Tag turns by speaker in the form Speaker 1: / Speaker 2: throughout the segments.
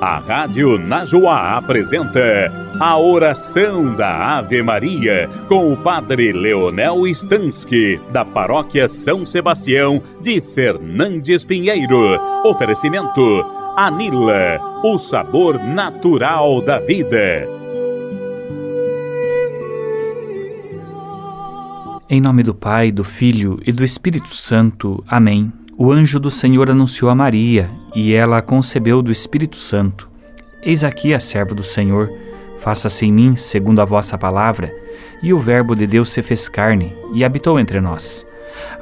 Speaker 1: A Rádio Najuá apresenta a oração da Ave Maria com o Padre Leonel Stansky, da Paróquia São Sebastião de Fernandes Pinheiro. Oferecimento Anila, o sabor natural da vida.
Speaker 2: Em nome do Pai, do Filho e do Espírito Santo. Amém. O anjo do Senhor anunciou a Maria e ela concebeu do Espírito Santo. Eis aqui a serva do Senhor, faça-se em mim segundo a vossa palavra. E o Verbo de Deus se fez carne e habitou entre nós.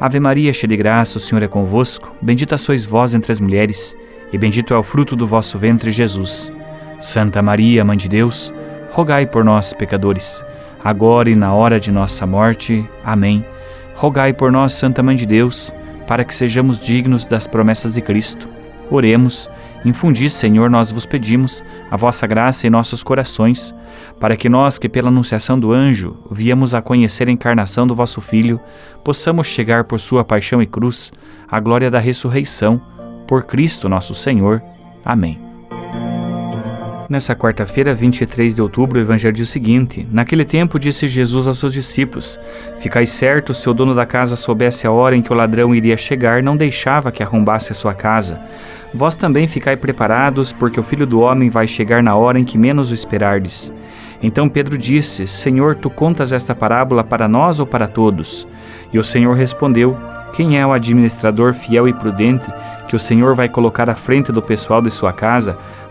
Speaker 2: Ave Maria, cheia de graça, o Senhor é convosco. Bendita sois vós entre as mulheres, e bendito é o fruto do vosso ventre, Jesus. Santa Maria, Mãe de Deus, rogai por nós, pecadores, agora e na hora de nossa morte. Amém. Rogai por nós, Santa Mãe de Deus, para que sejamos dignos das promessas de Cristo. Oremos, infundi, Senhor, nós vos pedimos, a vossa graça em nossos corações, para que nós, que pela anunciação do anjo viemos a conhecer a encarnação do vosso Filho, possamos chegar por sua paixão e cruz à glória da ressurreição, por Cristo nosso Senhor. Amém. Nessa quarta-feira, 23 de outubro, o evangelho diz o seguinte: Naquele tempo disse Jesus aos seus discípulos: Ficais certos, se o dono da casa soubesse a hora em que o ladrão iria chegar, não deixava que arrombasse a sua casa. Vós também ficai preparados, porque o filho do homem vai chegar na hora em que menos o esperardes. Então Pedro disse: Senhor, tu contas esta parábola para nós ou para todos? E o Senhor respondeu: Quem é o administrador fiel e prudente que o Senhor vai colocar à frente do pessoal de sua casa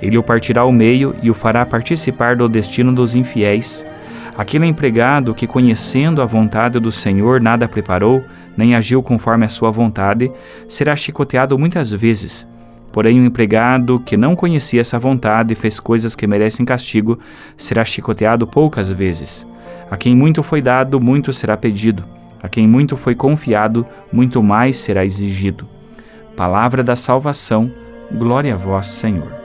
Speaker 2: ele o partirá ao meio e o fará participar do destino dos infiéis. Aquele empregado que, conhecendo a vontade do Senhor, nada preparou, nem agiu conforme a sua vontade, será chicoteado muitas vezes. Porém, o empregado que não conhecia essa vontade e fez coisas que merecem castigo, será chicoteado poucas vezes. A quem muito foi dado, muito será pedido. A quem muito foi confiado, muito mais será exigido. Palavra da salvação, glória a vós, Senhor.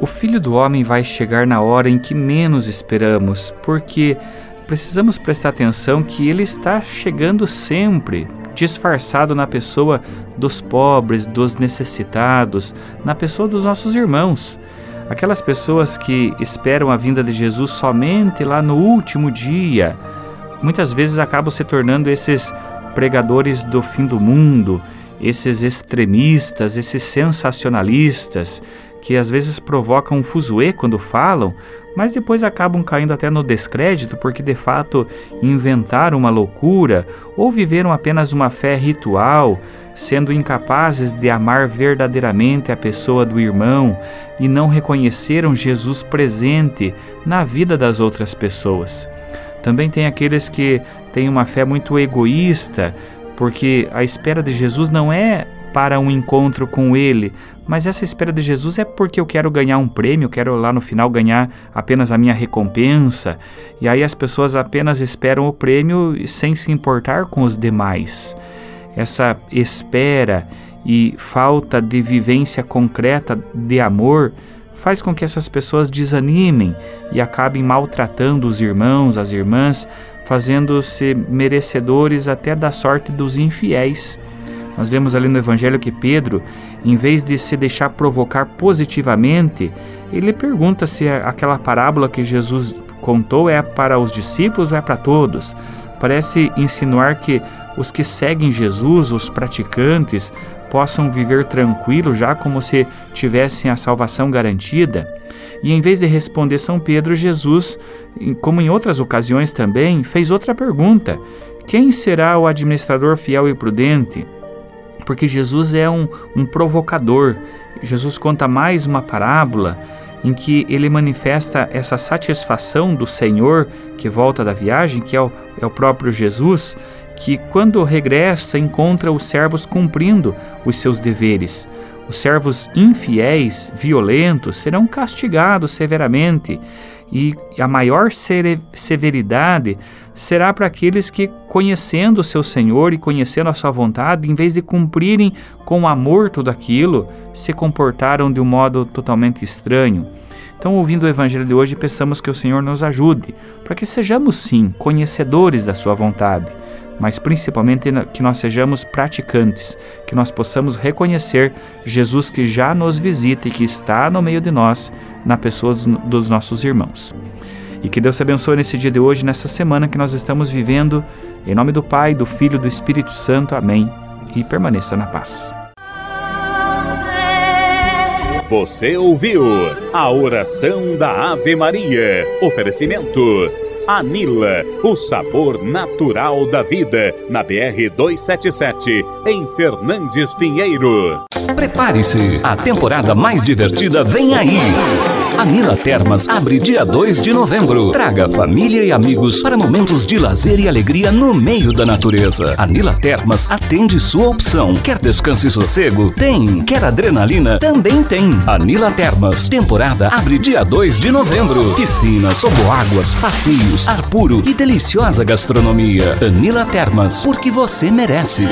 Speaker 2: O Filho do Homem vai chegar na hora em que menos esperamos, porque precisamos prestar atenção que ele está chegando sempre, disfarçado na pessoa dos pobres, dos necessitados, na pessoa dos nossos irmãos. Aquelas pessoas que esperam a vinda de Jesus somente lá no último dia, muitas vezes acabam se tornando esses pregadores do fim do mundo, esses extremistas, esses sensacionalistas que às vezes provocam um fuzuê quando falam, mas depois acabam caindo até no descrédito porque de fato inventaram uma loucura ou viveram apenas uma fé ritual, sendo incapazes de amar verdadeiramente a pessoa do irmão e não reconheceram Jesus presente na vida das outras pessoas. Também tem aqueles que têm uma fé muito egoísta, porque a espera de Jesus não é para um encontro com Ele, mas essa espera de Jesus é porque eu quero ganhar um prêmio, quero lá no final ganhar apenas a minha recompensa, e aí as pessoas apenas esperam o prêmio sem se importar com os demais. Essa espera e falta de vivência concreta de amor faz com que essas pessoas desanimem e acabem maltratando os irmãos, as irmãs, fazendo-se merecedores até da sorte dos infiéis. Nós vemos ali no Evangelho que Pedro, em vez de se deixar provocar positivamente, ele pergunta se aquela parábola que Jesus contou é para os discípulos ou é para todos. Parece insinuar que os que seguem Jesus, os praticantes, possam viver tranquilo já como se tivessem a salvação garantida. E em vez de responder São Pedro, Jesus, como em outras ocasiões também, fez outra pergunta: Quem será o administrador fiel e prudente? porque Jesus é um, um provocador. Jesus conta mais uma parábola em que ele manifesta essa satisfação do Senhor que volta da viagem, que é o, é o próprio Jesus, que quando regressa encontra os servos cumprindo os seus deveres. Os servos infiéis, violentos, serão castigados severamente. E a maior severidade será para aqueles que, conhecendo o seu Senhor e conhecendo a sua vontade, em vez de cumprirem com amor tudo aquilo, se comportaram de um modo totalmente estranho. Então, ouvindo o Evangelho de hoje, peçamos que o Senhor nos ajude, para que sejamos, sim, conhecedores da Sua vontade, mas principalmente que nós sejamos praticantes, que nós possamos reconhecer Jesus que já nos visita e que está no meio de nós, na pessoa dos nossos irmãos. E que Deus te abençoe nesse dia de hoje, nessa semana que nós estamos vivendo. Em nome do Pai, do Filho e do Espírito Santo. Amém. E permaneça na paz.
Speaker 1: Você ouviu a oração da Ave Maria. Oferecimento. Anila, o sabor natural da vida, na BR 277, em Fernandes Pinheiro.
Speaker 3: Prepare-se, a temporada mais divertida vem aí. A Nila Termas abre dia 2 de novembro. Traga família e amigos para momentos de lazer e alegria no meio da natureza. A Nila Termas atende sua opção. Quer descanso e sossego? Tem. Quer adrenalina? Também tem. A Nila Termas. Temporada abre dia 2 de novembro. Piscinas, toboáguas, passeios, ar puro e deliciosa gastronomia. Anila Termas, porque você merece.